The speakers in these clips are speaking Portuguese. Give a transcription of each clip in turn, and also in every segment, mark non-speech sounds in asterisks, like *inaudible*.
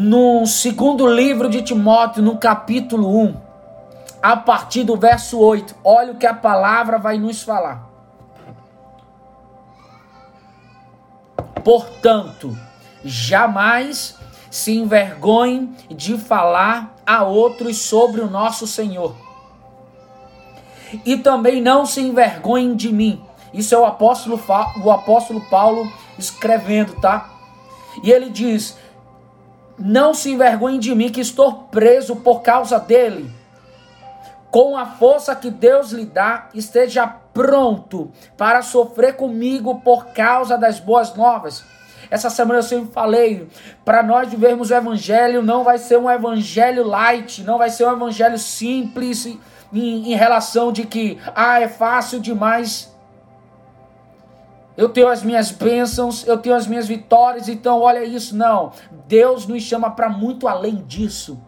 no segundo livro de Timóteo, no capítulo 1, a partir do verso 8. Olha o que a palavra vai nos falar. Portanto, jamais se envergonhem de falar a outros sobre o nosso Senhor. E também não se envergonhem de mim. Isso é o apóstolo, o apóstolo Paulo escrevendo, tá? E ele diz: Não se envergonhem de mim, que estou preso por causa dele. Com a força que Deus lhe dá, esteja pronto para sofrer comigo por causa das boas novas essa semana eu sempre falei, para nós vivermos o evangelho, não vai ser um evangelho light, não vai ser um evangelho simples em, em relação de que, ah, é fácil demais. Eu tenho as minhas bênçãos, eu tenho as minhas vitórias, então olha isso. Não, Deus nos chama para muito além disso.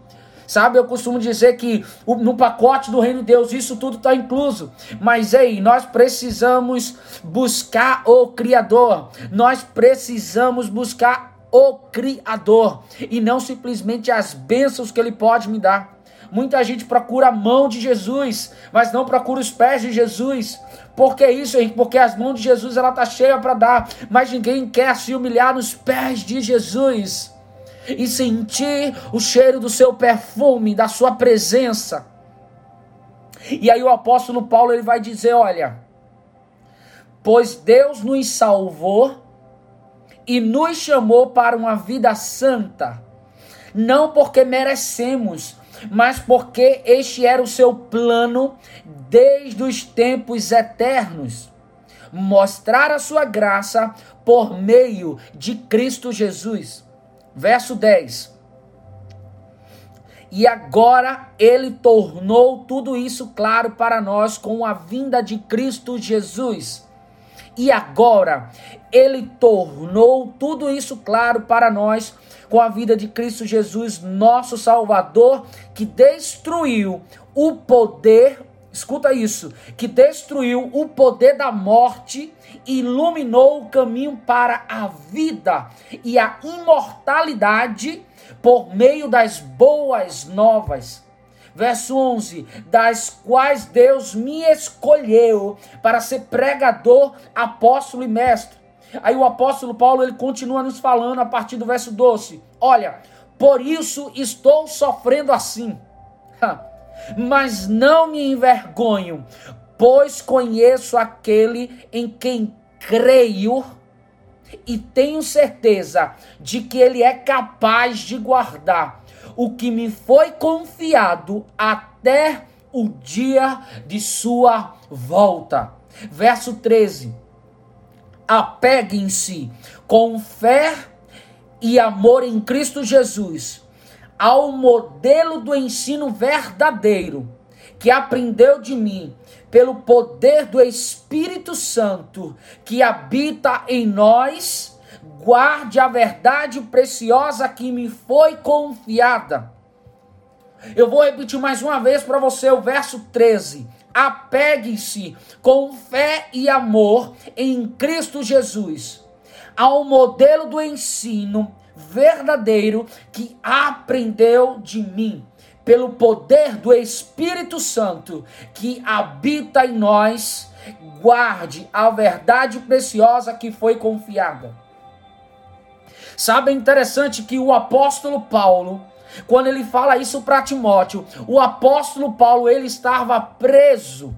Sabe, eu costumo dizer que no pacote do reino de Deus isso tudo está incluso. Mas ei, nós precisamos buscar o Criador. Nós precisamos buscar o Criador e não simplesmente as bênçãos que Ele pode me dar. Muita gente procura a mão de Jesus, mas não procura os pés de Jesus. Por que isso, Henrique? Porque as mãos de Jesus ela tá cheia para dar, mas ninguém quer se humilhar nos pés de Jesus e sentir o cheiro do seu perfume, da sua presença. E aí o apóstolo Paulo ele vai dizer, olha, pois Deus nos salvou e nos chamou para uma vida santa, não porque merecemos, mas porque este era o seu plano desde os tempos eternos mostrar a sua graça por meio de Cristo Jesus. Verso 10. E agora ele tornou tudo isso claro para nós com a vinda de Cristo Jesus. E agora ele tornou tudo isso claro para nós com a vida de Cristo Jesus, nosso Salvador, que destruiu o poder, escuta isso, que destruiu o poder da morte iluminou o caminho para a vida e a imortalidade por meio das boas novas. Verso 11: Das quais Deus me escolheu para ser pregador, apóstolo e mestre. Aí o apóstolo Paulo ele continua nos falando a partir do verso 12: Olha, por isso estou sofrendo assim. Mas não me envergonho, pois conheço aquele em quem creio e tenho certeza de que ele é capaz de guardar o que me foi confiado até o dia de sua volta. Verso 13. Apeguem-se com fé e amor em Cristo Jesus ao modelo do ensino verdadeiro que aprendeu de mim pelo poder do Espírito Santo que habita em nós, guarde a verdade preciosa que me foi confiada. Eu vou repetir mais uma vez para você o verso 13. Apegue-se com fé e amor em Cristo Jesus ao modelo do ensino verdadeiro que aprendeu de mim pelo poder do Espírito Santo que habita em nós, guarde a verdade preciosa que foi confiada. Sabe, é interessante que o apóstolo Paulo, quando ele fala isso para Timóteo, o apóstolo Paulo ele estava preso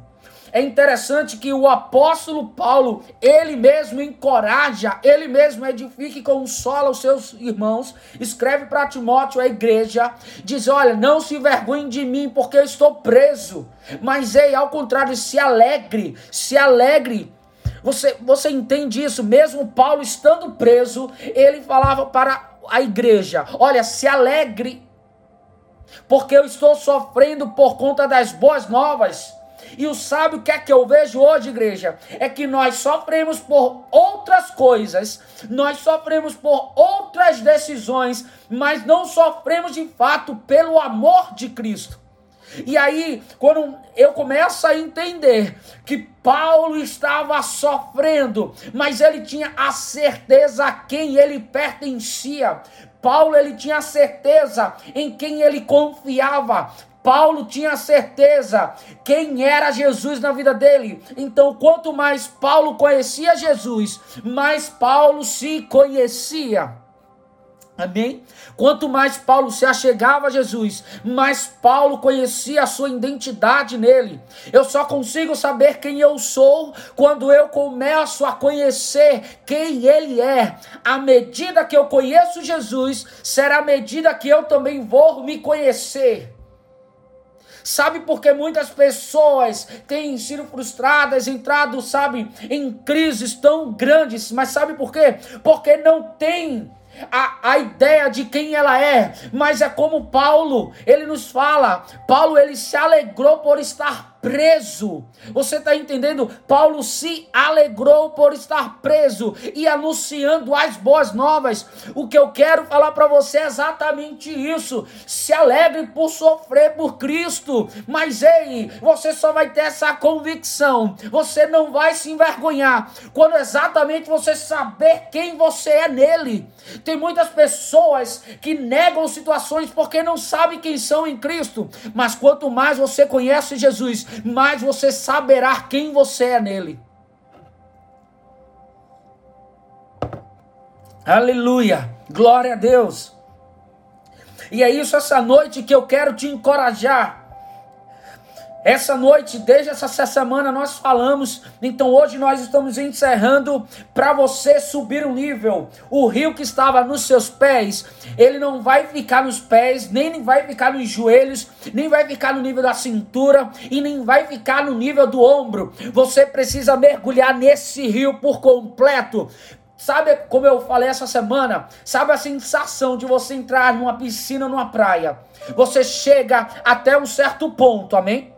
é interessante que o apóstolo Paulo, ele mesmo encoraja, ele mesmo edifica e consola os seus irmãos, escreve para Timóteo, a igreja, diz: Olha, não se envergonhe de mim, porque eu estou preso. Mas ei, ao contrário, se alegre, se alegre. Você, você entende isso? Mesmo Paulo estando preso, ele falava para a igreja: Olha, se alegre, porque eu estou sofrendo por conta das boas novas. E o sábio, que é que eu vejo hoje, igreja? É que nós sofremos por outras coisas, nós sofremos por outras decisões, mas não sofremos de fato pelo amor de Cristo. E aí, quando eu começo a entender que Paulo estava sofrendo, mas ele tinha a certeza a quem ele pertencia. Paulo ele tinha certeza em quem ele confiava. Paulo tinha certeza quem era Jesus na vida dele. Então, quanto mais Paulo conhecia Jesus, mais Paulo se conhecia. Amém? Quanto mais Paulo se achegava a Jesus, mais Paulo conhecia a sua identidade nele. Eu só consigo saber quem eu sou quando eu começo a conhecer quem ele é. À medida que eu conheço Jesus, será a medida que eu também vou me conhecer. Sabe por que muitas pessoas têm sido frustradas, entrado, sabe, em crises tão grandes, mas sabe por quê? Porque não tem a, a ideia de quem ela é, mas é como Paulo, ele nos fala, Paulo ele se alegrou por estar preso. Você está entendendo? Paulo se alegrou por estar preso e anunciando as boas novas. O que eu quero falar para você é exatamente isso. Se alegre por sofrer por Cristo. Mas ei, você só vai ter essa convicção. Você não vai se envergonhar quando exatamente você saber quem você é nele. Tem muitas pessoas que negam situações porque não sabem quem são em Cristo. Mas quanto mais você conhece Jesus, mais você saberá quem você é nele. Aleluia! Glória a Deus! E é isso essa noite que eu quero te encorajar essa noite, desde essa semana, nós falamos. Então, hoje nós estamos encerrando para você subir um nível. O rio que estava nos seus pés, ele não vai ficar nos pés, nem vai ficar nos joelhos, nem vai ficar no nível da cintura e nem vai ficar no nível do ombro. Você precisa mergulhar nesse rio por completo. Sabe como eu falei essa semana? Sabe a sensação de você entrar numa piscina, numa praia? Você chega até um certo ponto, amém?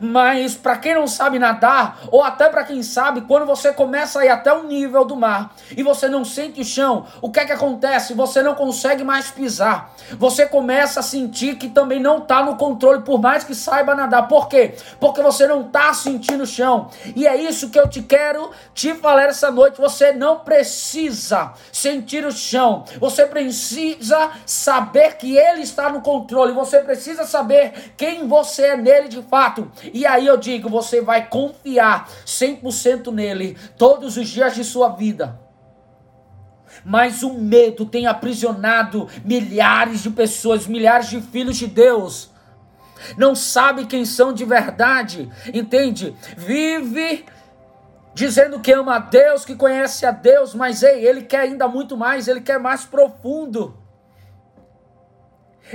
Mas para quem não sabe nadar, ou até para quem sabe, quando você começa a ir até o nível do mar e você não sente o chão, o que é que acontece? Você não consegue mais pisar. Você começa a sentir que também não está no controle, por mais que saiba nadar. Por quê? Porque você não está sentindo o chão. E é isso que eu te quero te falar essa noite. Você não precisa sentir o chão. Você precisa saber que ele está no controle. Você precisa saber quem você é nele de fato. E aí eu digo, você vai confiar 100% nele todos os dias de sua vida. Mas o medo tem aprisionado milhares de pessoas, milhares de filhos de Deus. Não sabe quem são de verdade, entende? Vive dizendo que ama a Deus, que conhece a Deus, mas ei, ele quer ainda muito mais, ele quer mais profundo.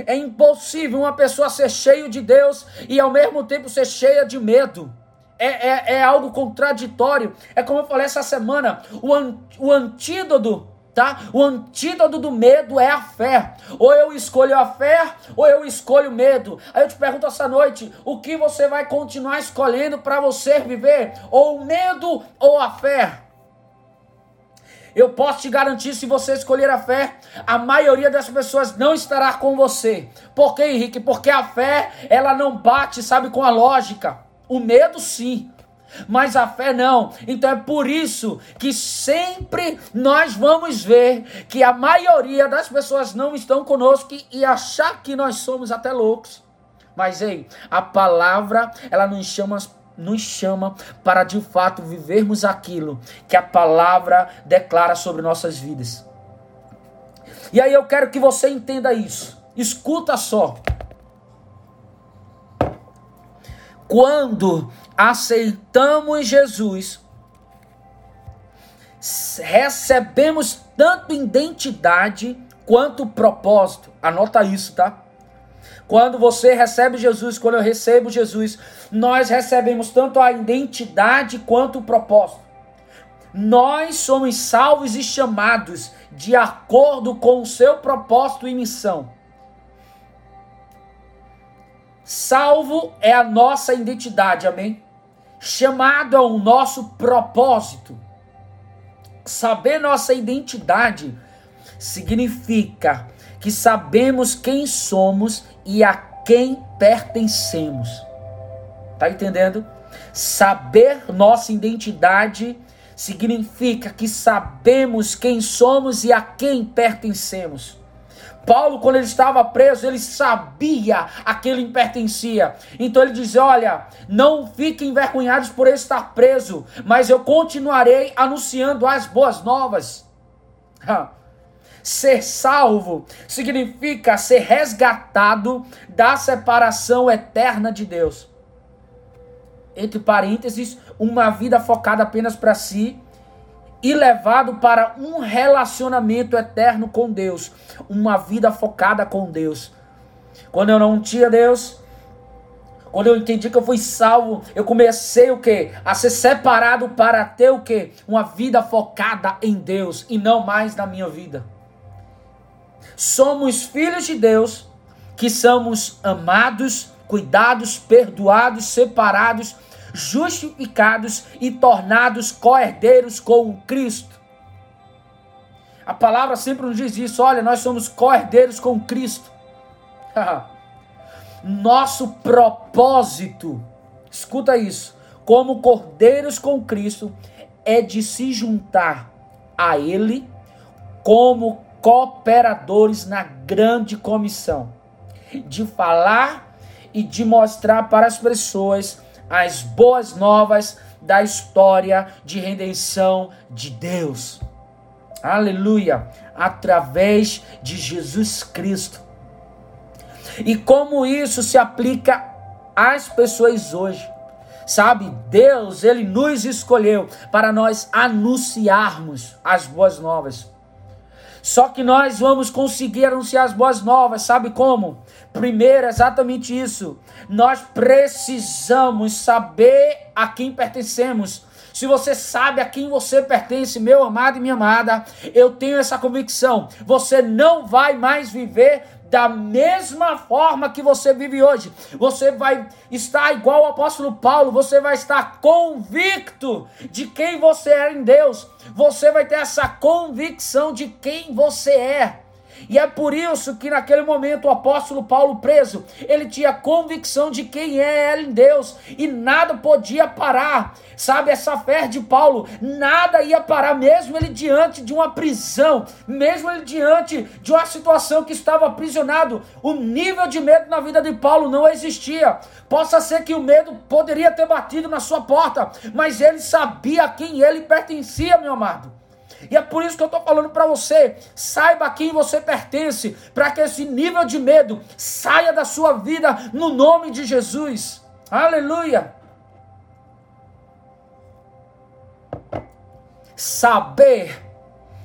É impossível uma pessoa ser cheio de Deus e ao mesmo tempo ser cheia de medo. É, é, é algo contraditório. É como eu falei essa semana: o, an, o antídoto tá? O antídoto do medo é a fé. Ou eu escolho a fé, ou eu escolho o medo. Aí eu te pergunto essa noite, o que você vai continuar escolhendo para você viver? Ou o medo ou a fé? Eu posso te garantir, se você escolher a fé, a maioria das pessoas não estará com você. Por quê, Henrique? Porque a fé, ela não bate, sabe, com a lógica. O medo, sim. Mas a fé não. Então é por isso que sempre nós vamos ver que a maioria das pessoas não estão conosco e achar que nós somos até loucos. Mas ei, a palavra, ela nos chama nos chama para de fato vivermos aquilo que a palavra declara sobre nossas vidas. E aí eu quero que você entenda isso. Escuta só. Quando aceitamos Jesus, recebemos tanto identidade quanto propósito. Anota isso, tá? Quando você recebe Jesus, quando eu recebo Jesus, nós recebemos tanto a identidade quanto o propósito. Nós somos salvos e chamados de acordo com o seu propósito e missão. Salvo é a nossa identidade, amém? Chamado ao nosso propósito. Saber nossa identidade significa que sabemos quem somos e a quem pertencemos. Tá entendendo? Saber nossa identidade significa que sabemos quem somos e a quem pertencemos. Paulo, quando ele estava preso, ele sabia a quem ele pertencia. Então ele diz: Olha, não fiquem envergonhados por estar preso, mas eu continuarei anunciando as boas novas. Ser salvo significa ser resgatado da separação eterna de Deus. Entre parênteses, uma vida focada apenas para si e levado para um relacionamento eterno com Deus, uma vida focada com Deus. Quando eu não tinha Deus, quando eu entendi que eu fui salvo, eu comecei o que? A ser separado para ter o que? Uma vida focada em Deus e não mais na minha vida. Somos filhos de Deus, que somos amados, cuidados, perdoados, separados justificados e tornados co-herdeiros com Cristo. A palavra sempre nos diz isso: olha, nós somos co-herdeiros com Cristo. *laughs* Nosso propósito, escuta isso, como cordeiros com Cristo, é de se juntar a Ele como cooperadores na grande comissão, de falar e de mostrar para as pessoas as boas novas da história de redenção de Deus. Aleluia! Através de Jesus Cristo. E como isso se aplica às pessoas hoje? Sabe, Deus, ele nos escolheu para nós anunciarmos as boas novas. Só que nós vamos conseguir anunciar as boas novas, sabe como? Primeiro, exatamente isso. Nós precisamos saber a quem pertencemos. Se você sabe a quem você pertence, meu amado e minha amada, eu tenho essa convicção. Você não vai mais viver da mesma forma que você vive hoje. Você vai estar igual o apóstolo Paulo, você vai estar convicto de quem você é em Deus. Você vai ter essa convicção de quem você é. E é por isso que naquele momento o apóstolo Paulo preso, ele tinha convicção de quem é ele em Deus e nada podia parar. Sabe essa fé de Paulo, nada ia parar mesmo ele diante de uma prisão, mesmo ele diante de uma situação que estava aprisionado. O nível de medo na vida de Paulo não existia. Possa ser que o medo poderia ter batido na sua porta, mas ele sabia a quem ele pertencia, meu amado. E é por isso que eu estou falando para você: saiba a quem você pertence, para que esse nível de medo saia da sua vida no nome de Jesus. Aleluia! Saber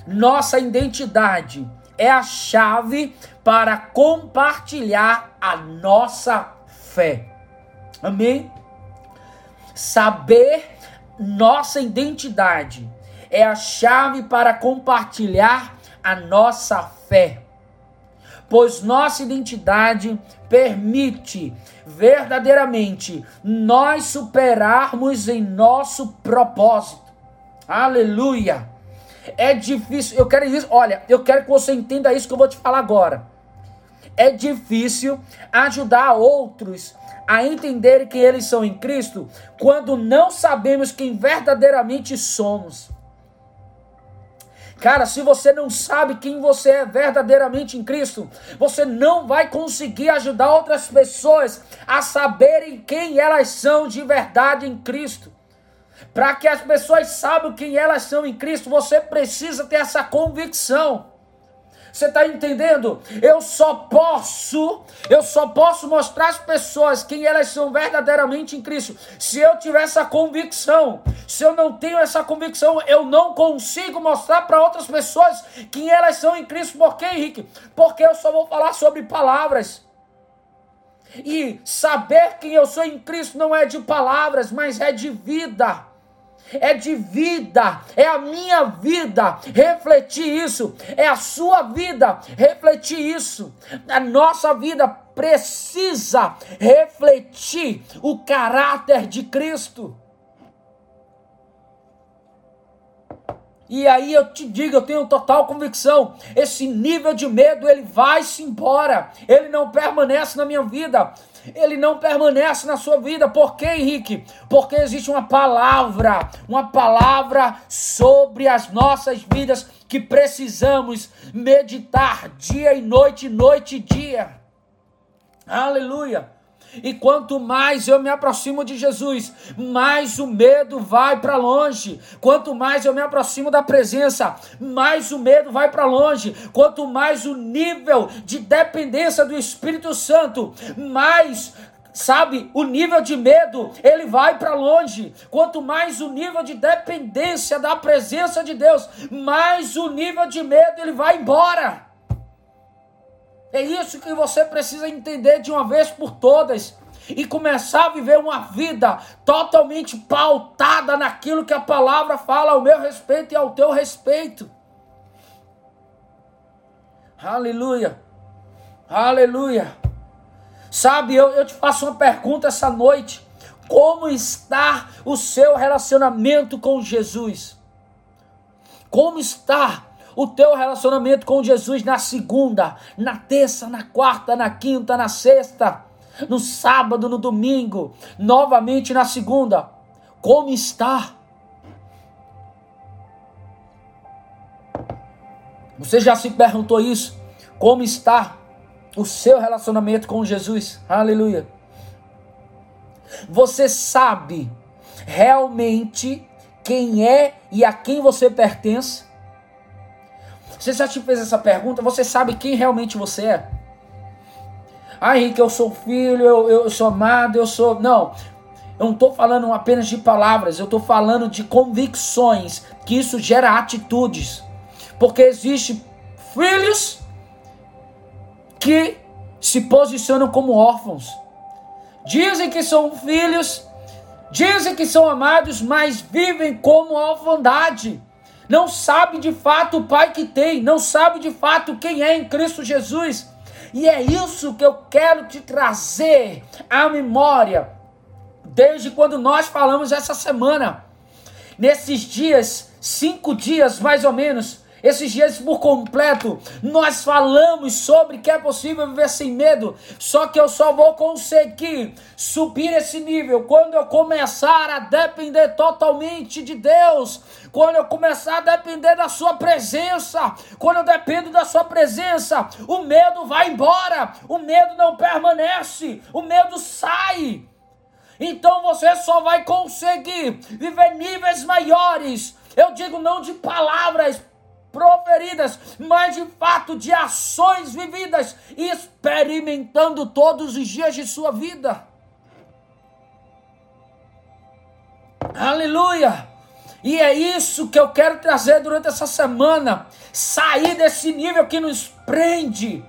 nossa identidade é a chave para compartilhar a nossa fé. Amém? Saber nossa identidade é a chave para compartilhar a nossa fé. Pois nossa identidade permite verdadeiramente nós superarmos em nosso propósito. Aleluia! É difícil, eu quero isso, olha, eu quero que você entenda isso que eu vou te falar agora. É difícil ajudar outros a entenderem que eles são em Cristo quando não sabemos quem verdadeiramente somos. Cara, se você não sabe quem você é verdadeiramente em Cristo, você não vai conseguir ajudar outras pessoas a saberem quem elas são de verdade em Cristo. Para que as pessoas saibam quem elas são em Cristo, você precisa ter essa convicção. Você está entendendo? Eu só posso, eu só posso mostrar às pessoas quem elas são verdadeiramente em Cristo. Se eu tiver essa convicção, se eu não tenho essa convicção, eu não consigo mostrar para outras pessoas quem elas são em Cristo. Por quê, Henrique? Porque eu só vou falar sobre palavras. E saber quem eu sou em Cristo não é de palavras, mas é de vida é de vida, é a minha vida refletir isso, é a sua vida refletir isso. A nossa vida precisa refletir o caráter de Cristo. E aí eu te digo, eu tenho total convicção, esse nível de medo ele vai se embora. Ele não permanece na minha vida. Ele não permanece na sua vida. Por quê, Henrique? Porque existe uma palavra, uma palavra sobre as nossas vidas que precisamos meditar dia e noite, noite e dia. Aleluia. E quanto mais eu me aproximo de Jesus, mais o medo vai para longe. Quanto mais eu me aproximo da presença, mais o medo vai para longe. Quanto mais o nível de dependência do Espírito Santo, mais sabe, o nível de medo, ele vai para longe. Quanto mais o nível de dependência da presença de Deus, mais o nível de medo ele vai embora. É isso que você precisa entender de uma vez por todas e começar a viver uma vida totalmente pautada naquilo que a palavra fala ao meu respeito e ao teu respeito. Aleluia. Aleluia. Sabe, eu, eu te faço uma pergunta essa noite. Como está o seu relacionamento com Jesus? Como está o teu relacionamento com Jesus na segunda, na terça, na quarta, na quinta, na sexta, no sábado, no domingo, novamente na segunda. Como está? Você já se perguntou isso? Como está o seu relacionamento com Jesus? Aleluia. Você sabe realmente quem é e a quem você pertence? Você já te fez essa pergunta? Você sabe quem realmente você é? Ah, Henrique, eu sou filho, eu, eu sou amado, eu sou. Não. Eu não estou falando apenas de palavras, eu estou falando de convicções, que isso gera atitudes. Porque existe filhos que se posicionam como órfãos. Dizem que são filhos, dizem que são amados, mas vivem como orfandade não sabe de fato o pai que tem, não sabe de fato quem é em Cristo Jesus. E é isso que eu quero te trazer à memória, desde quando nós falamos essa semana. Nesses dias, cinco dias mais ou menos, esses dias por completo, nós falamos sobre que é possível viver sem medo, só que eu só vou conseguir subir esse nível quando eu começar a depender totalmente de Deus, quando eu começar a depender da Sua presença, quando eu dependo da Sua presença, o medo vai embora, o medo não permanece, o medo sai. Então você só vai conseguir viver níveis maiores. Eu digo não de palavras, proferidas, mas de fato de ações vividas, experimentando todos os dias de sua vida. Aleluia! E é isso que eu quero trazer durante essa semana. Sair desse nível que nos prende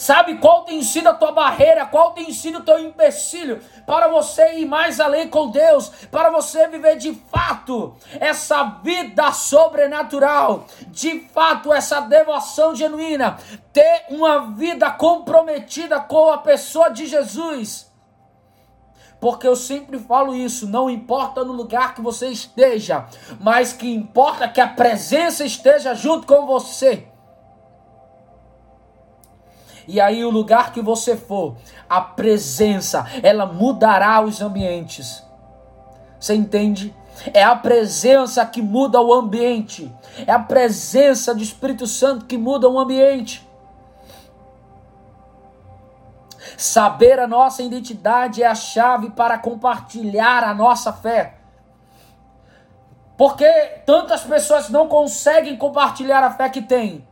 Sabe qual tem sido a tua barreira, qual tem sido o teu empecilho para você ir mais além com Deus, para você viver de fato essa vida sobrenatural, de fato essa devoção genuína, ter uma vida comprometida com a pessoa de Jesus. Porque eu sempre falo isso, não importa no lugar que você esteja, mas que importa que a presença esteja junto com você. E aí, o lugar que você for, a presença, ela mudará os ambientes. Você entende? É a presença que muda o ambiente. É a presença do Espírito Santo que muda o ambiente. Saber a nossa identidade é a chave para compartilhar a nossa fé. Porque tantas pessoas não conseguem compartilhar a fé que têm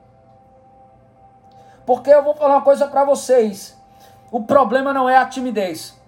porque eu vou falar uma coisa para vocês. O problema não é a timidez.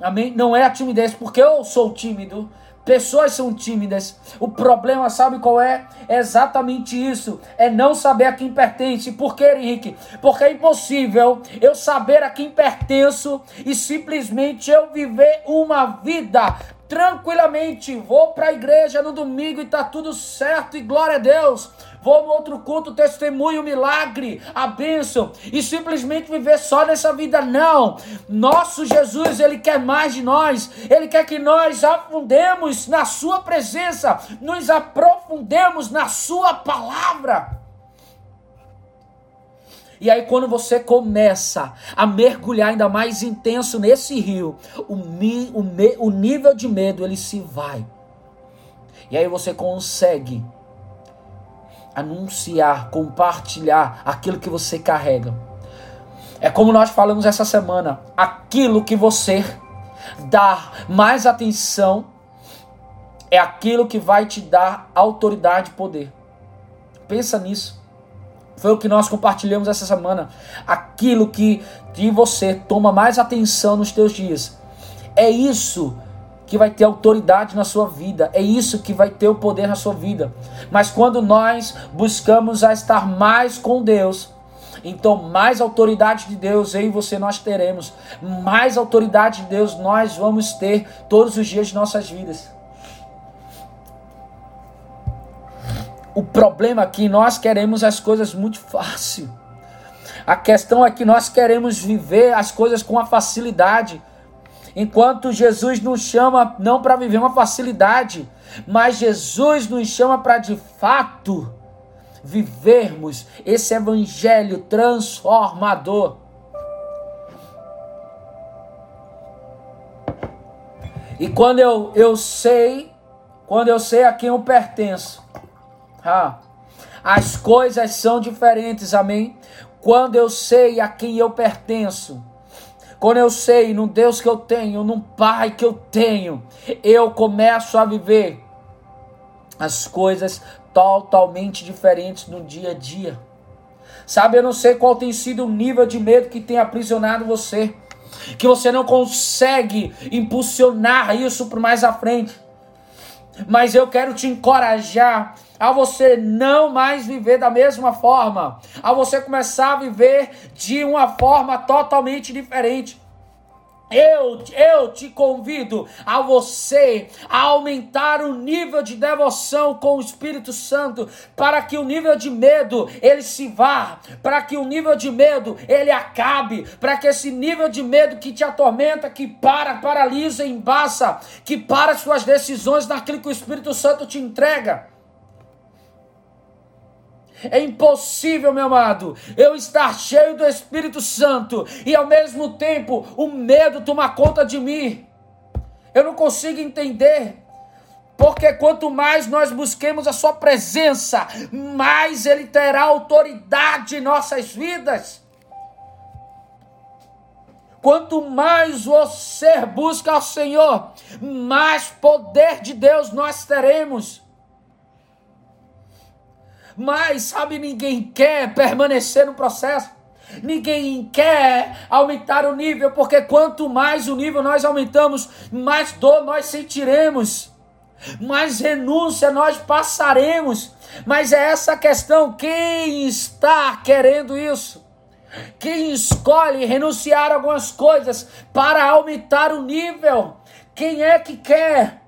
Amém? Não é a timidez, porque eu sou tímido. Pessoas são tímidas. O problema, sabe qual é? É exatamente isso. É não saber a quem pertence. Por quê, Henrique? Porque é impossível eu saber a quem pertenço e simplesmente eu viver uma vida tranquilamente, vou para a igreja no domingo e tá tudo certo e glória a Deus. Vou no outro culto, testemunho, milagre, a bênção e simplesmente viver só nessa vida. Não. Nosso Jesus, ele quer mais de nós. Ele quer que nós afundemos na sua presença, nos aprofundemos na sua palavra. E aí, quando você começa a mergulhar ainda mais intenso nesse rio, o, mi, o, me, o nível de medo ele se vai. E aí você consegue anunciar, compartilhar aquilo que você carrega. É como nós falamos essa semana: aquilo que você dá mais atenção é aquilo que vai te dar autoridade e poder. Pensa nisso. Foi o que nós compartilhamos essa semana. Aquilo que de você toma mais atenção nos teus dias. É isso que vai ter autoridade na sua vida. É isso que vai ter o poder na sua vida. Mas quando nós buscamos a estar mais com Deus, então mais autoridade de Deus eu e você nós teremos. Mais autoridade de Deus nós vamos ter todos os dias de nossas vidas. O problema é que nós queremos as coisas muito fácil. A questão é que nós queremos viver as coisas com a facilidade. Enquanto Jesus nos chama não para viver uma facilidade, mas Jesus nos chama para de fato vivermos esse evangelho transformador. E quando eu, eu sei, quando eu sei a quem eu pertenço, ah, as coisas são diferentes, amém? Quando eu sei a quem eu pertenço, quando eu sei no Deus que eu tenho, no Pai que eu tenho, eu começo a viver as coisas totalmente diferentes no dia a dia. Sabe, eu não sei qual tem sido o nível de medo que tem aprisionado você, que você não consegue impulsionar isso para mais à frente. Mas eu quero te encorajar a você não mais viver da mesma forma, a você começar a viver de uma forma totalmente diferente. Eu, eu te convido a você a aumentar o nível de devoção com o Espírito Santo, para que o nível de medo ele se vá, para que o nível de medo ele acabe, para que esse nível de medo que te atormenta, que para, paralisa, embaça, que para suas decisões naquilo que o Espírito Santo te entrega é impossível, meu amado, eu estar cheio do Espírito Santo e ao mesmo tempo o medo tomar conta de mim. Eu não consigo entender. Porque quanto mais nós busquemos a Sua presença, mais Ele terá autoridade em nossas vidas. Quanto mais você busca ao Senhor, mais poder de Deus nós teremos. Mas, sabe, ninguém quer permanecer no processo. Ninguém quer aumentar o nível, porque quanto mais o nível nós aumentamos, mais dor nós sentiremos, mais renúncia nós passaremos. Mas é essa questão: quem está querendo isso? Quem escolhe renunciar algumas coisas para aumentar o nível? Quem é que quer?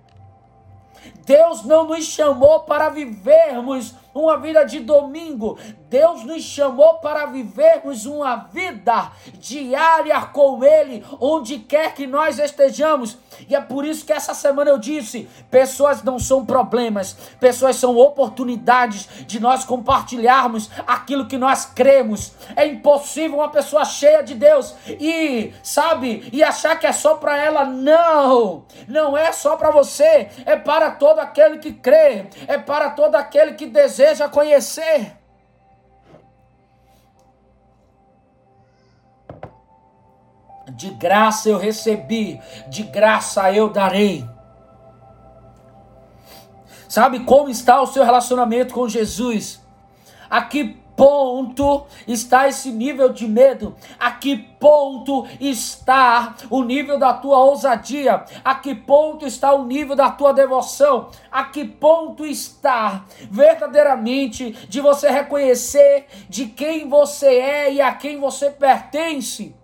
Deus não nos chamou para vivermos uma vida de domingo. Deus nos chamou para vivermos uma vida diária com Ele, onde quer que nós estejamos. E é por isso que essa semana eu disse: pessoas não são problemas, pessoas são oportunidades de nós compartilharmos aquilo que nós cremos. É impossível uma pessoa cheia de Deus e, sabe, e achar que é só para ela. Não, não é só para você, é para todo aquele que crê, é para todo aquele que deseja conhecer. De graça eu recebi, de graça eu darei. Sabe como está o seu relacionamento com Jesus? A que ponto está esse nível de medo? A que ponto está o nível da tua ousadia? A que ponto está o nível da tua devoção? A que ponto está verdadeiramente de você reconhecer de quem você é e a quem você pertence?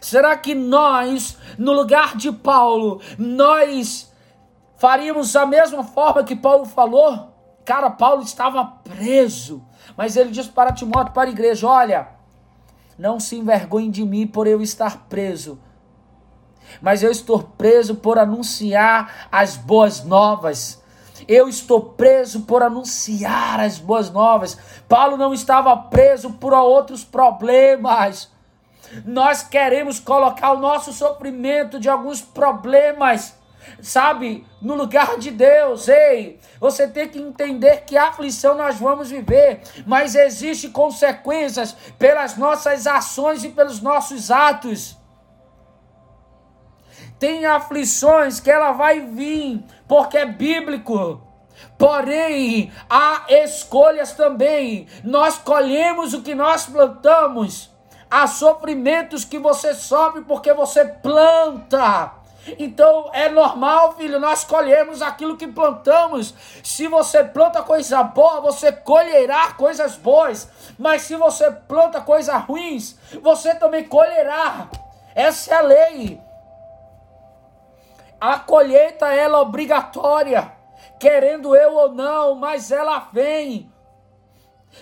Será que nós, no lugar de Paulo, nós faríamos a mesma forma que Paulo falou? Cara, Paulo estava preso, mas ele diz para Timóteo, para a igreja: olha, não se envergonhe de mim por eu estar preso, mas eu estou preso por anunciar as boas novas. Eu estou preso por anunciar as boas novas. Paulo não estava preso por outros problemas. Nós queremos colocar o nosso sofrimento de alguns problemas, sabe, no lugar de Deus. Ei, você tem que entender que aflição nós vamos viver, mas existe consequências pelas nossas ações e pelos nossos atos. Tem aflições que ela vai vir, porque é bíblico. Porém, há escolhas também. Nós colhemos o que nós plantamos. Há sofrimentos que você sofre porque você planta. Então é normal, filho, nós colhemos aquilo que plantamos. Se você planta coisa boa, você colherá coisas boas. Mas se você planta coisas ruins, você também colherá. Essa é a lei. A colheita ela é obrigatória, querendo eu ou não, mas ela vem.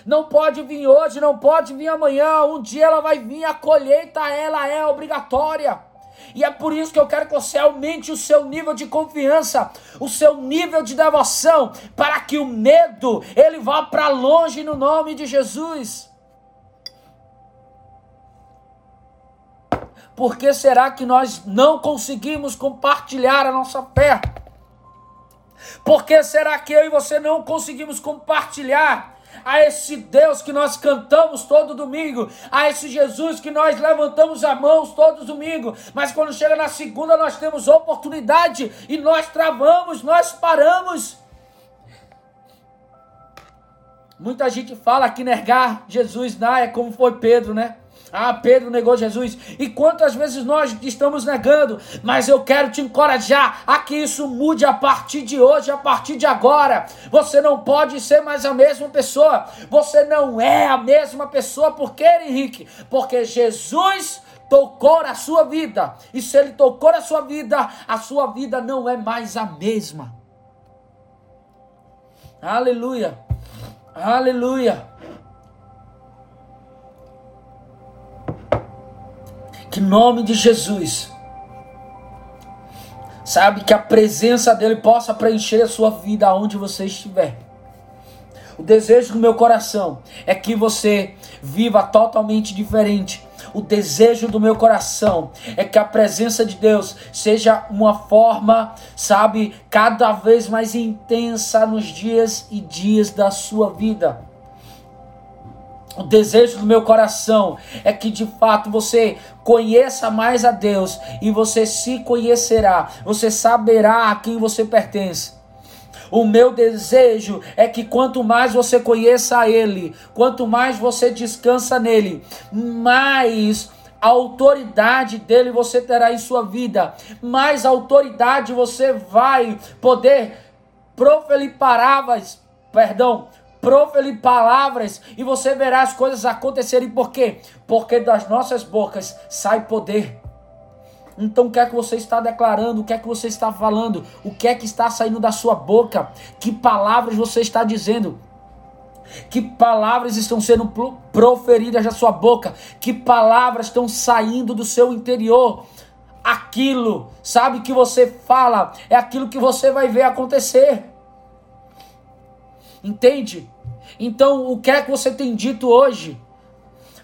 Não pode vir hoje, não pode vir amanhã, um dia ela vai vir, a colheita ela é obrigatória. E é por isso que eu quero que você aumente o seu nível de confiança, o seu nível de devoção, para que o medo ele vá para longe no nome de Jesus. Por que será que nós não conseguimos compartilhar a nossa fé? Por que será que eu e você não conseguimos compartilhar a esse Deus que nós cantamos todo domingo, a esse Jesus que nós levantamos as mãos todo domingo, mas quando chega na segunda nós temos oportunidade e nós travamos, nós paramos. Muita gente fala que negar Jesus não é como foi Pedro, né? Ah, Pedro negou Jesus. E quantas vezes nós estamos negando? Mas eu quero te encorajar a que isso mude a partir de hoje, a partir de agora. Você não pode ser mais a mesma pessoa. Você não é a mesma pessoa. Por quê, Henrique? Porque Jesus tocou na sua vida. E se ele tocou na sua vida, a sua vida não é mais a mesma. Aleluia. Aleluia. Que nome de Jesus. Sabe que a presença dele possa preencher a sua vida aonde você estiver. O desejo do meu coração é que você viva totalmente diferente. O desejo do meu coração é que a presença de Deus seja uma forma, sabe, cada vez mais intensa nos dias e dias da sua vida. O desejo do meu coração é que de fato você conheça mais a Deus e você se conhecerá, você saberá a quem você pertence. O meu desejo é que quanto mais você conheça a Ele, quanto mais você descansa nele, mais autoridade dele você terá em sua vida, mais autoridade você vai poder proferir palavras, perdão, proferir palavras e você verá as coisas acontecerem. Por quê? Porque das nossas bocas sai poder. Então o que é que você está declarando? O que é que você está falando? O que é que está saindo da sua boca? Que palavras você está dizendo? Que palavras estão sendo proferidas da sua boca? Que palavras estão saindo do seu interior? Aquilo, sabe que você fala, é aquilo que você vai ver acontecer. Entende? Então, o que é que você tem dito hoje?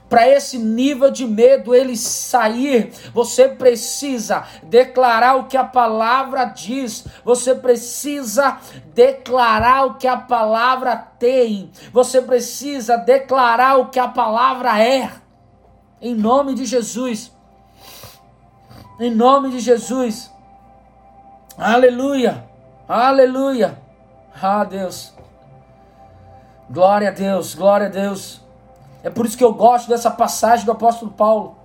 Para esse nível de medo ele sair, você precisa declarar o que a palavra diz, você precisa declarar o que a palavra tem, você precisa declarar o que a palavra é, em nome de Jesus. Em nome de Jesus. Aleluia. Aleluia. Ah, Deus. Glória a Deus, glória a Deus. É por isso que eu gosto dessa passagem do apóstolo Paulo.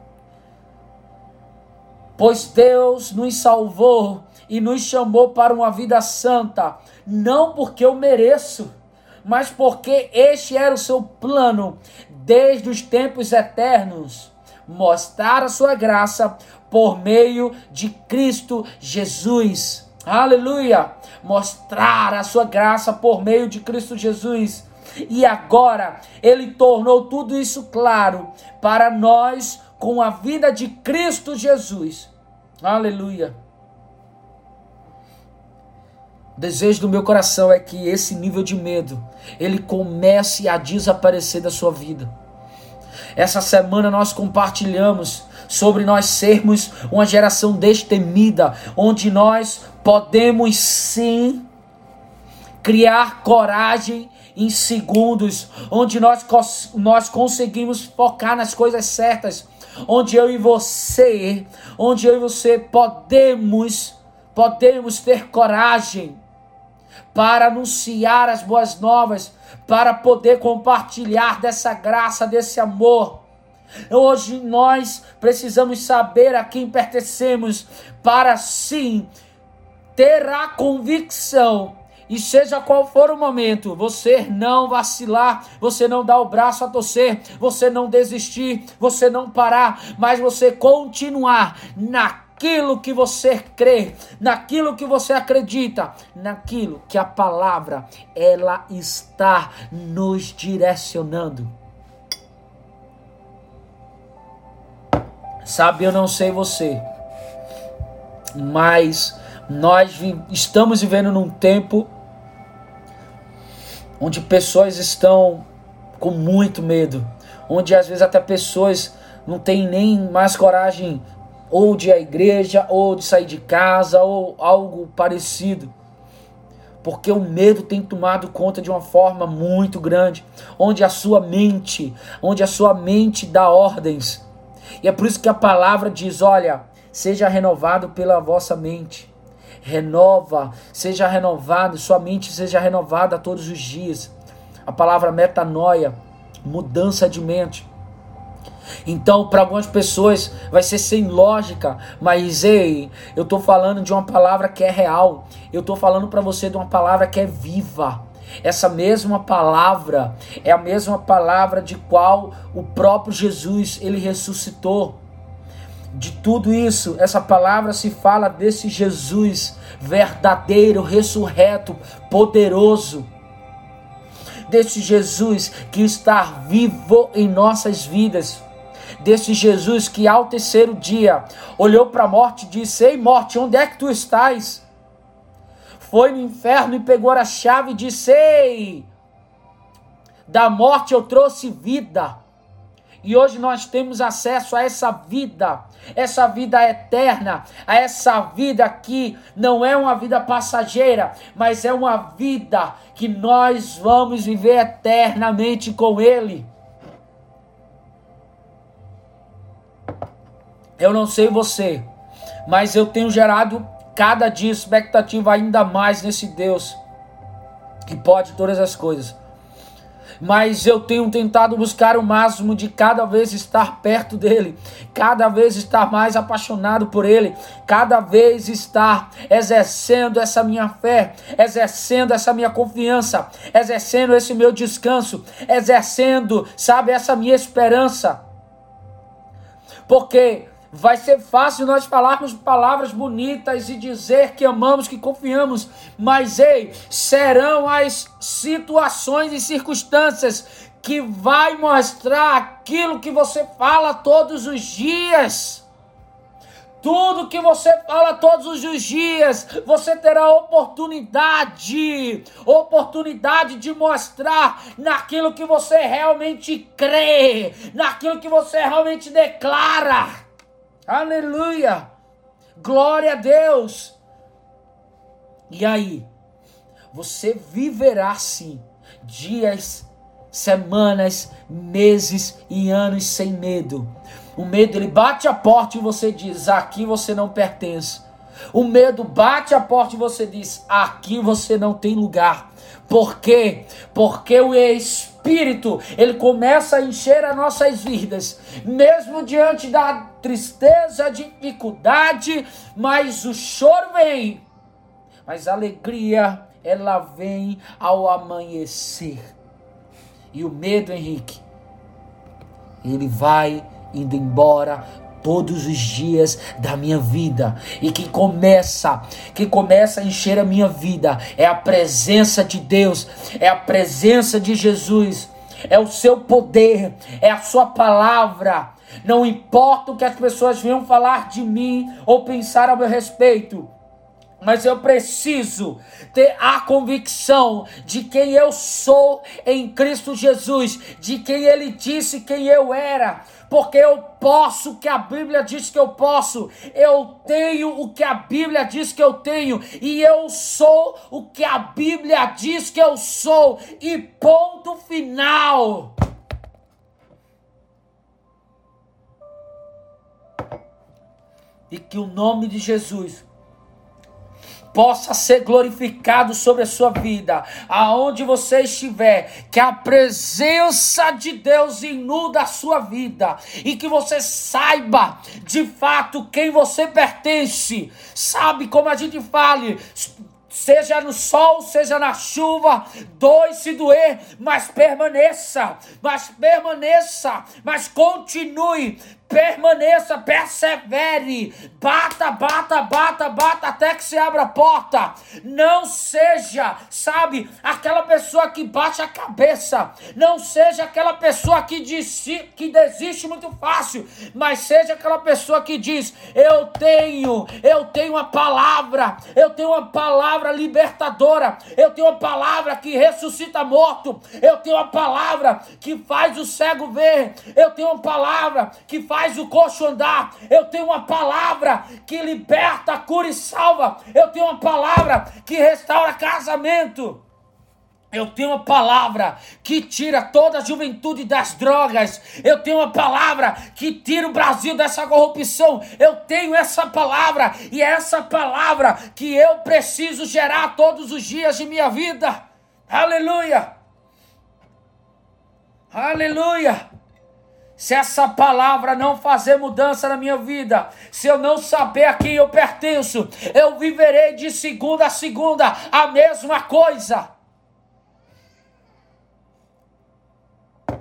Pois Deus nos salvou e nos chamou para uma vida santa, não porque eu mereço, mas porque este era o seu plano desde os tempos eternos. mostrar a sua graça por meio de Cristo Jesus. Aleluia! Mostrar a sua graça por meio de Cristo Jesus. E agora ele tornou tudo isso claro para nós com a vida de Cristo Jesus. Aleluia. O desejo do meu coração é que esse nível de medo ele comece a desaparecer da sua vida. Essa semana nós compartilhamos sobre nós sermos uma geração destemida, onde nós podemos sim criar coragem em segundos, onde nós, nós conseguimos focar nas coisas certas, onde eu e você, onde eu e você podemos, podemos ter coragem para anunciar as boas novas, para poder compartilhar dessa graça, desse amor. Hoje nós precisamos saber a quem pertencemos para sim ter a convicção e seja qual for o momento, você não vacilar, você não dar o braço a torcer, você não desistir, você não parar, mas você continuar naquilo que você crê, naquilo que você acredita, naquilo que a palavra ela está nos direcionando. Sabe, eu não sei você, mas nós estamos vivendo num tempo onde pessoas estão com muito medo, onde às vezes até pessoas não têm nem mais coragem ou de ir à igreja, ou de sair de casa, ou algo parecido. Porque o medo tem tomado conta de uma forma muito grande, onde a sua mente, onde a sua mente dá ordens. E é por isso que a palavra diz: olha, seja renovado pela vossa mente renova, seja renovado, sua mente seja renovada todos os dias. A palavra metanoia, mudança de mente. Então, para algumas pessoas vai ser sem lógica, mas ei, eu estou falando de uma palavra que é real. Eu estou falando para você de uma palavra que é viva. Essa mesma palavra é a mesma palavra de qual o próprio Jesus ele ressuscitou de tudo isso, essa palavra se fala desse Jesus verdadeiro, ressurreto, poderoso. Desse Jesus que está vivo em nossas vidas. Desse Jesus que ao terceiro dia olhou para a morte e disse: Ei, morte, onde é que tu estás? Foi no inferno e pegou a chave e disse: Ei, da morte eu trouxe vida. E hoje nós temos acesso a essa vida, essa vida eterna, a essa vida que não é uma vida passageira, mas é uma vida que nós vamos viver eternamente com Ele. Eu não sei você, mas eu tenho gerado cada dia expectativa ainda mais nesse Deus que pode todas as coisas mas eu tenho tentado buscar o máximo de cada vez estar perto dele, cada vez estar mais apaixonado por ele, cada vez estar exercendo essa minha fé, exercendo essa minha confiança, exercendo esse meu descanso, exercendo, sabe, essa minha esperança. Porque Vai ser fácil nós falarmos palavras bonitas e dizer que amamos, que confiamos, mas ei, serão as situações e circunstâncias que vai mostrar aquilo que você fala todos os dias. Tudo que você fala todos os dias, você terá oportunidade, oportunidade de mostrar naquilo que você realmente crê, naquilo que você realmente declara. Aleluia! Glória a Deus! E aí, você viverá sim dias, semanas, meses e anos sem medo. O medo ele bate a porta e você diz: aqui você não pertence. O medo bate a porta e você diz: aqui você não tem lugar. Por quê? Porque o Espírito, ele começa a encher as nossas vidas, mesmo diante da tristeza, dificuldade, mas o choro vem, mas a alegria, ela vem ao amanhecer. E o medo, Henrique, ele vai indo embora todos os dias da minha vida. E que começa, que começa a encher a minha vida. É a presença de Deus, é a presença de Jesus, é o seu poder, é a sua palavra. Não importa o que as pessoas venham falar de mim ou pensar a meu respeito mas eu preciso ter a convicção de quem eu sou em Cristo Jesus, de quem Ele disse quem eu era, porque eu posso o que a Bíblia diz que eu posso, eu tenho o que a Bíblia diz que eu tenho, e eu sou o que a Bíblia diz que eu sou, e ponto final. E que o nome de Jesus possa ser glorificado sobre a sua vida, aonde você estiver, que a presença de Deus inunda a sua vida e que você saiba de fato quem você pertence. Sabe como a gente fala, seja no sol, seja na chuva, doe se doer, mas permaneça, mas permaneça, mas continue, permaneça, persevere, bata, bata, bata, bata até que se abra a porta. Não seja, sabe, aquela pessoa que bate a cabeça, não seja aquela pessoa que, diz, que desiste muito fácil, mas seja aquela pessoa que diz: Eu tenho, eu tenho uma palavra, eu tenho uma palavra libertadora, eu tenho uma palavra que ressuscita morto, eu tenho uma palavra que faz o cego ver, eu tenho uma palavra que faz faz o coxo andar. Eu tenho uma palavra que liberta, cura e salva. Eu tenho uma palavra que restaura casamento. Eu tenho uma palavra que tira toda a juventude das drogas. Eu tenho uma palavra que tira o Brasil dessa corrupção. Eu tenho essa palavra e é essa palavra que eu preciso gerar todos os dias de minha vida. Aleluia! Aleluia! Se essa palavra não fazer mudança na minha vida, se eu não saber a quem eu pertenço, eu viverei de segunda a segunda a mesma coisa.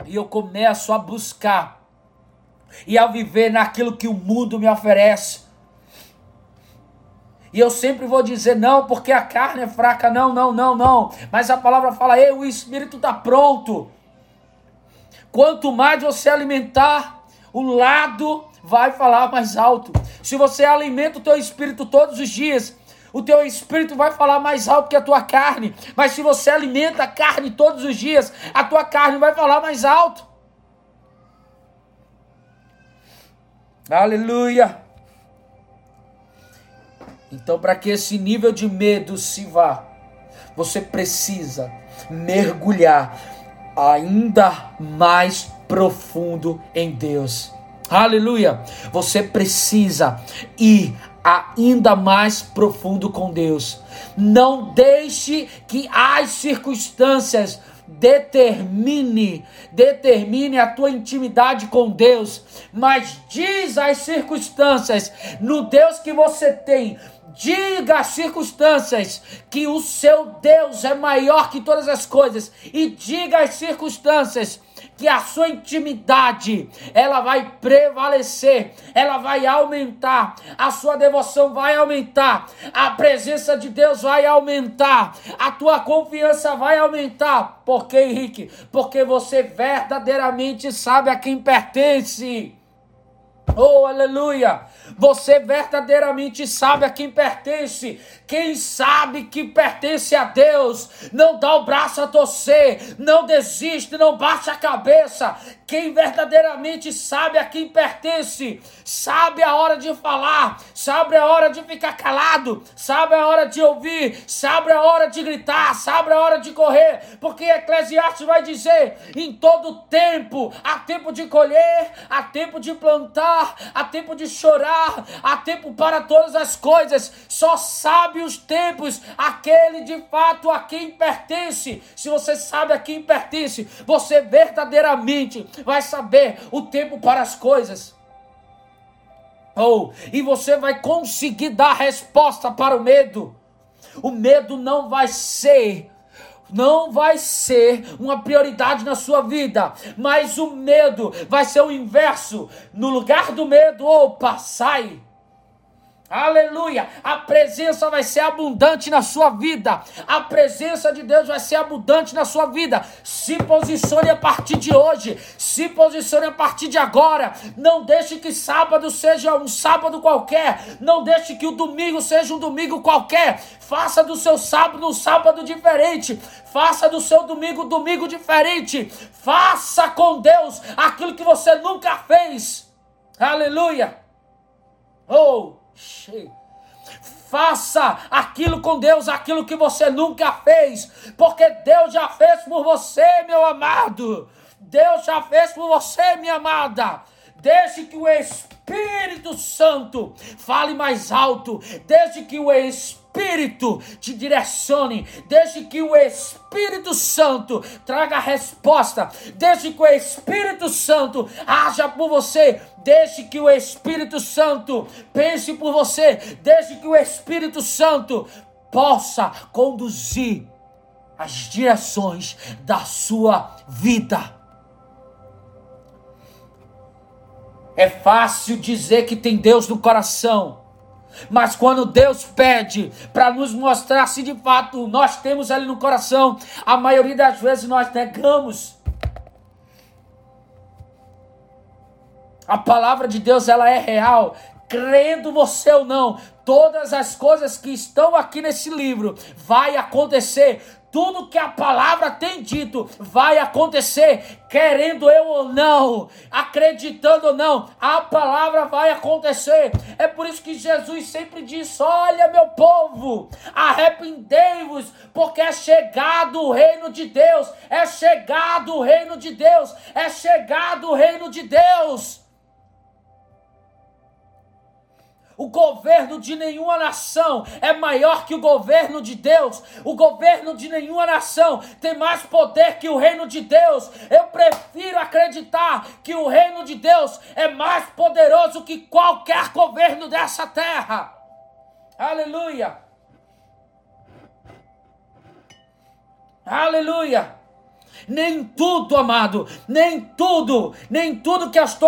E eu começo a buscar e a viver naquilo que o mundo me oferece. E eu sempre vou dizer não, porque a carne é fraca, não, não, não, não. Mas a palavra fala, ei, o espírito está pronto. Quanto mais você alimentar, o lado vai falar mais alto. Se você alimenta o teu espírito todos os dias, o teu espírito vai falar mais alto que a tua carne. Mas se você alimenta a carne todos os dias, a tua carne vai falar mais alto. Aleluia. Então, para que esse nível de medo se vá, você precisa mergulhar ainda mais profundo em Deus. Aleluia! Você precisa ir ainda mais profundo com Deus. Não deixe que as circunstâncias determine, determine a tua intimidade com Deus, mas diz as circunstâncias no Deus que você tem, Diga às circunstâncias que o seu Deus é maior que todas as coisas. E diga às circunstâncias que a sua intimidade ela vai prevalecer, ela vai aumentar, a sua devoção vai aumentar, a presença de Deus vai aumentar, a tua confiança vai aumentar. Por quê, Henrique? Porque você verdadeiramente sabe a quem pertence. Oh, aleluia! Você verdadeiramente sabe a quem pertence. Quem sabe que pertence a Deus, não dá o braço a torcer, não desiste, não bate a cabeça. Quem verdadeiramente sabe a quem pertence, sabe a hora de falar, sabe a hora de ficar calado, sabe a hora de ouvir, sabe a hora de gritar, sabe a hora de correr, porque Eclesiastes vai dizer: em todo tempo, há tempo de colher, há tempo de plantar, há tempo de chorar há tempo para todas as coisas, só sabe os tempos aquele de fato a quem pertence. Se você sabe a quem pertence, você verdadeiramente vai saber o tempo para as coisas. Oh, e você vai conseguir dar resposta para o medo. O medo não vai ser não vai ser uma prioridade na sua vida, mas o medo vai ser o inverso. No lugar do medo, opa, sai. Aleluia! A presença vai ser abundante na sua vida. A presença de Deus vai ser abundante na sua vida. Se posicione a partir de hoje. Se posicione a partir de agora. Não deixe que sábado seja um sábado qualquer. Não deixe que o domingo seja um domingo qualquer. Faça do seu sábado um sábado diferente. Faça do seu domingo um domingo diferente. Faça com Deus aquilo que você nunca fez. Aleluia! Oh! Faça aquilo com Deus, aquilo que você nunca fez, porque Deus já fez por você, meu amado. Deus já fez por você, minha amada. Deixe que o Espírito Santo fale mais alto. Desde que o Espírito te direcione. Desde que o Espírito Santo traga a resposta. Desde que o Espírito Santo haja por você. Deixe que o Espírito Santo pense por você. Deixe que o Espírito Santo possa conduzir as direções da sua vida. É fácil dizer que tem Deus no coração. Mas quando Deus pede para nos mostrar se de fato nós temos Ele no coração, a maioria das vezes nós negamos. A palavra de Deus ela é real, crendo você ou não, todas as coisas que estão aqui nesse livro vai acontecer tudo que a palavra tem dito vai acontecer, querendo eu ou não, acreditando ou não, a palavra vai acontecer. É por isso que Jesus sempre diz: Olha, meu povo, arrependei-vos, porque é chegado o reino de Deus, é chegado o reino de Deus, é chegado o reino de Deus. O governo de nenhuma nação é maior que o governo de Deus. O governo de nenhuma nação tem mais poder que o reino de Deus. Eu prefiro acreditar que o reino de Deus é mais poderoso que qualquer governo dessa terra. Aleluia. Aleluia. Nem tudo, amado, nem tudo, nem tudo que as,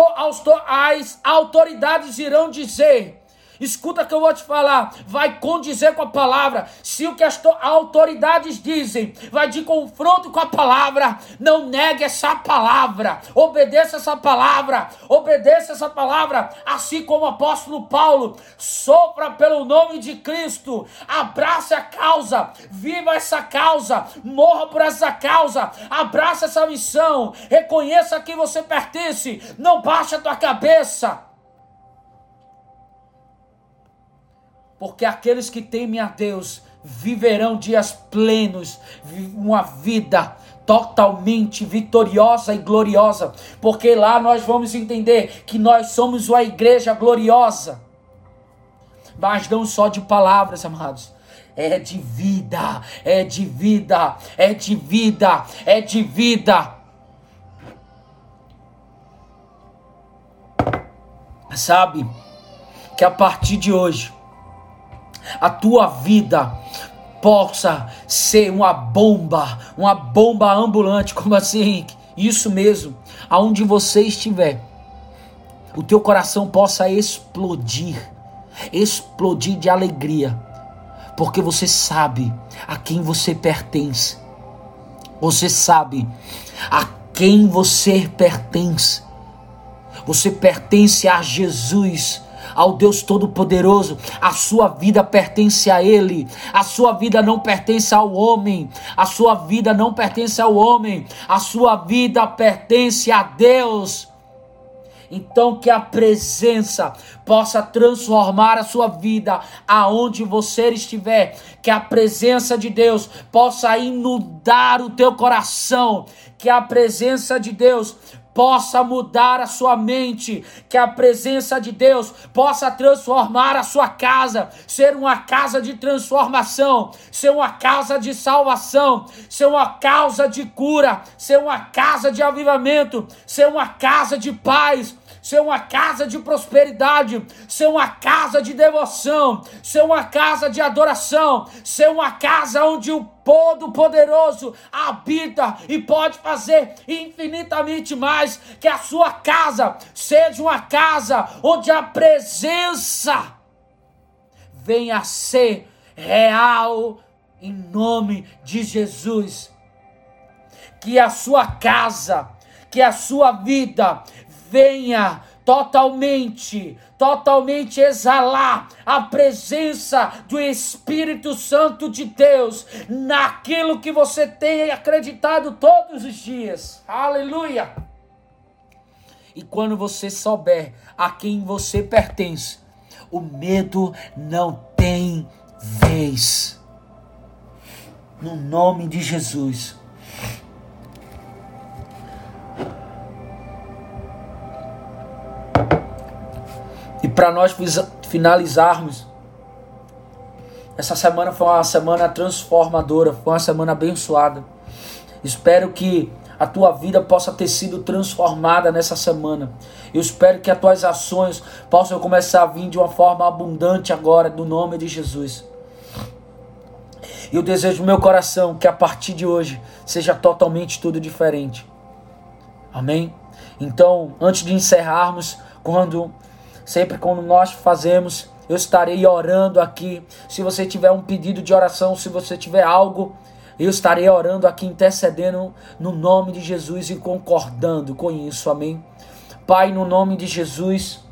as autoridades irão dizer Escuta o que eu vou te falar, vai condizer com a palavra. Se o que as autoridades dizem vai de confronto com a palavra, não negue essa palavra, obedeça essa palavra, obedeça essa palavra, assim como o apóstolo Paulo, sopra pelo nome de Cristo, abrace a causa, viva essa causa, morra por essa causa, abraça essa missão, reconheça que você pertence, não baixe a tua cabeça. Porque aqueles que temem a Deus viverão dias plenos, uma vida totalmente vitoriosa e gloriosa, porque lá nós vamos entender que nós somos uma igreja gloriosa, mas não só de palavras, amados. É de vida, é de vida, é de vida, é de vida. Sabe que a partir de hoje a tua vida possa ser uma bomba, uma bomba ambulante, *laughs* como assim? Isso mesmo, aonde você estiver, o teu coração possa explodir, explodir de alegria, porque você sabe a quem você pertence. Você sabe a quem você pertence. Você pertence a Jesus ao Deus Todo-Poderoso. A sua vida pertence a Ele. A sua vida não pertence ao homem. A sua vida não pertence ao homem. A sua vida pertence a Deus. Então que a presença possa transformar a sua vida aonde você estiver, que a presença de Deus possa inundar o teu coração, que a presença de Deus possa mudar a sua mente, que a presença de Deus possa transformar a sua casa, ser uma casa de transformação, ser uma casa de salvação, ser uma casa de cura, ser uma casa de avivamento, ser uma casa de paz, ser uma casa de prosperidade, ser uma casa de devoção, ser uma casa de adoração, ser uma casa onde o Todo-Poderoso habita e pode fazer infinitamente mais. Que a sua casa seja uma casa onde a presença venha a ser real em nome de Jesus. Que a sua casa, que a sua vida venha totalmente, totalmente exalar a presença do Espírito Santo de Deus naquilo que você tem acreditado todos os dias. Aleluia! E quando você souber a quem você pertence, o medo não tem vez. No nome de Jesus. Para nós finalizarmos, essa semana foi uma semana transformadora, foi uma semana abençoada. Espero que a tua vida possa ter sido transformada nessa semana. Eu espero que as tuas ações possam começar a vir de uma forma abundante agora, no nome de Jesus. E eu desejo no meu coração que a partir de hoje seja totalmente tudo diferente. Amém? Então, antes de encerrarmos, quando Sempre quando nós fazemos, eu estarei orando aqui. Se você tiver um pedido de oração, se você tiver algo, eu estarei orando aqui, intercedendo no nome de Jesus e concordando com isso. Amém. Pai, no nome de Jesus,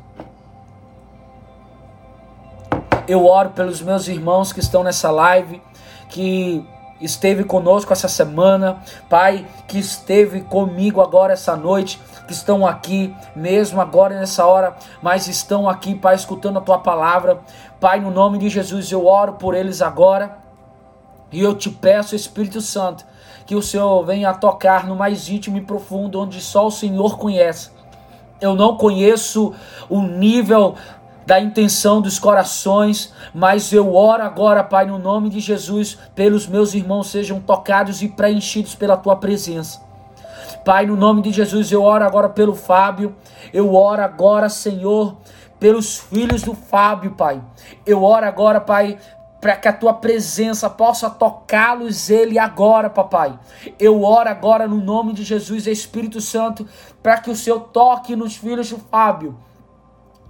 eu oro pelos meus irmãos que estão nessa live, que esteve conosco essa semana, Pai, que esteve comigo agora essa noite que estão aqui, mesmo agora nessa hora, mas estão aqui, Pai, escutando a tua palavra. Pai, no nome de Jesus, eu oro por eles agora. E eu te peço, Espírito Santo, que o Senhor venha tocar no mais íntimo e profundo, onde só o Senhor conhece. Eu não conheço o nível da intenção dos corações, mas eu oro agora, Pai, no nome de Jesus, pelos meus irmãos sejam tocados e preenchidos pela tua presença. Pai, no nome de Jesus, eu oro agora pelo Fábio. Eu oro agora, Senhor, pelos filhos do Fábio, Pai. Eu oro agora, Pai, para que a tua presença possa tocá-los ele agora, papai. Eu oro agora no nome de Jesus, Espírito Santo, para que o Senhor toque nos filhos do Fábio.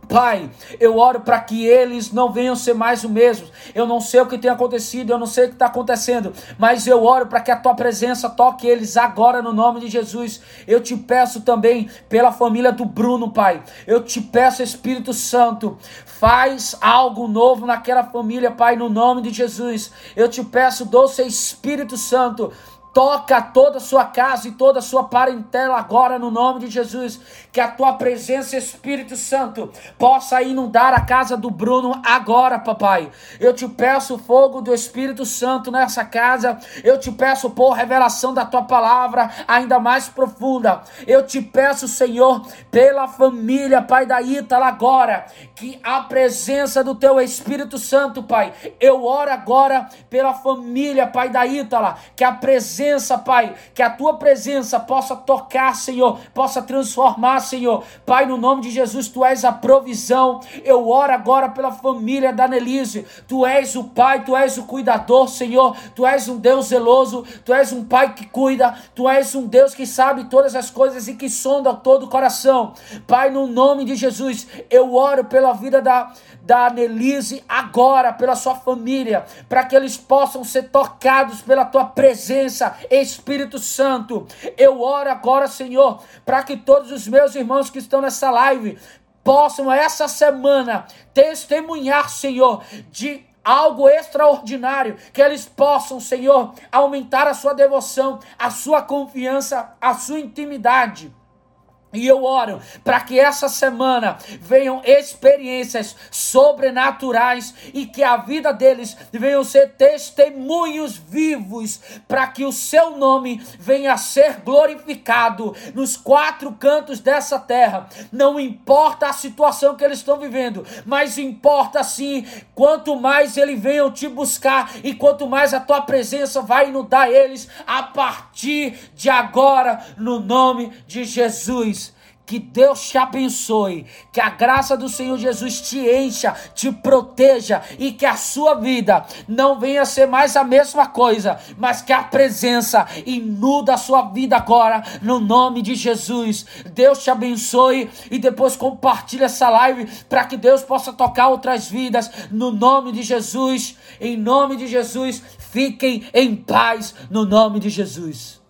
Pai, eu oro para que eles não venham ser mais o mesmo. Eu não sei o que tem acontecido, eu não sei o que está acontecendo, mas eu oro para que a tua presença toque eles agora no nome de Jesus. Eu te peço também pela família do Bruno, Pai. Eu te peço, Espírito Santo, faz algo novo naquela família, Pai, no nome de Jesus. Eu te peço, doce Espírito Santo Toca toda a sua casa e toda a sua parentela agora no nome de Jesus. Que a tua presença, Espírito Santo, possa inundar a casa do Bruno agora, papai. Eu te peço fogo do Espírito Santo nessa casa. Eu te peço por revelação da tua palavra ainda mais profunda. Eu te peço, Senhor, pela família, Pai da Ítala agora, que a presença do teu Espírito Santo, Pai. Eu oro agora pela família, Pai da Ítala, que a presença presença, Pai, que a tua presença possa tocar, Senhor, possa transformar, Senhor. Pai, no nome de Jesus, tu és a provisão. Eu oro agora pela família da Nelise. Tu és o Pai, tu és o cuidador, Senhor. Tu és um Deus zeloso, tu és um Pai que cuida, tu és um Deus que sabe todas as coisas e que sonda todo o coração. Pai, no nome de Jesus, eu oro pela vida da da Annelise agora, pela sua família, para que eles possam ser tocados pela tua presença, Espírito Santo. Eu oro agora, Senhor, para que todos os meus irmãos que estão nessa live possam essa semana testemunhar, Senhor, de algo extraordinário, que eles possam, Senhor, aumentar a sua devoção, a sua confiança, a sua intimidade e eu oro para que essa semana venham experiências sobrenaturais e que a vida deles venham ser testemunhos vivos para que o seu nome venha a ser glorificado nos quatro cantos dessa terra. Não importa a situação que eles estão vivendo, mas importa sim quanto mais eles venham te buscar e quanto mais a tua presença vai inundar eles a partir de agora, no nome de Jesus. Que Deus te abençoe, que a graça do Senhor Jesus te encha, te proteja e que a sua vida não venha ser mais a mesma coisa, mas que a presença inuda a sua vida agora, no nome de Jesus. Deus te abençoe e depois compartilhe essa live para que Deus possa tocar outras vidas, no nome de Jesus. Em nome de Jesus, fiquem em paz, no nome de Jesus.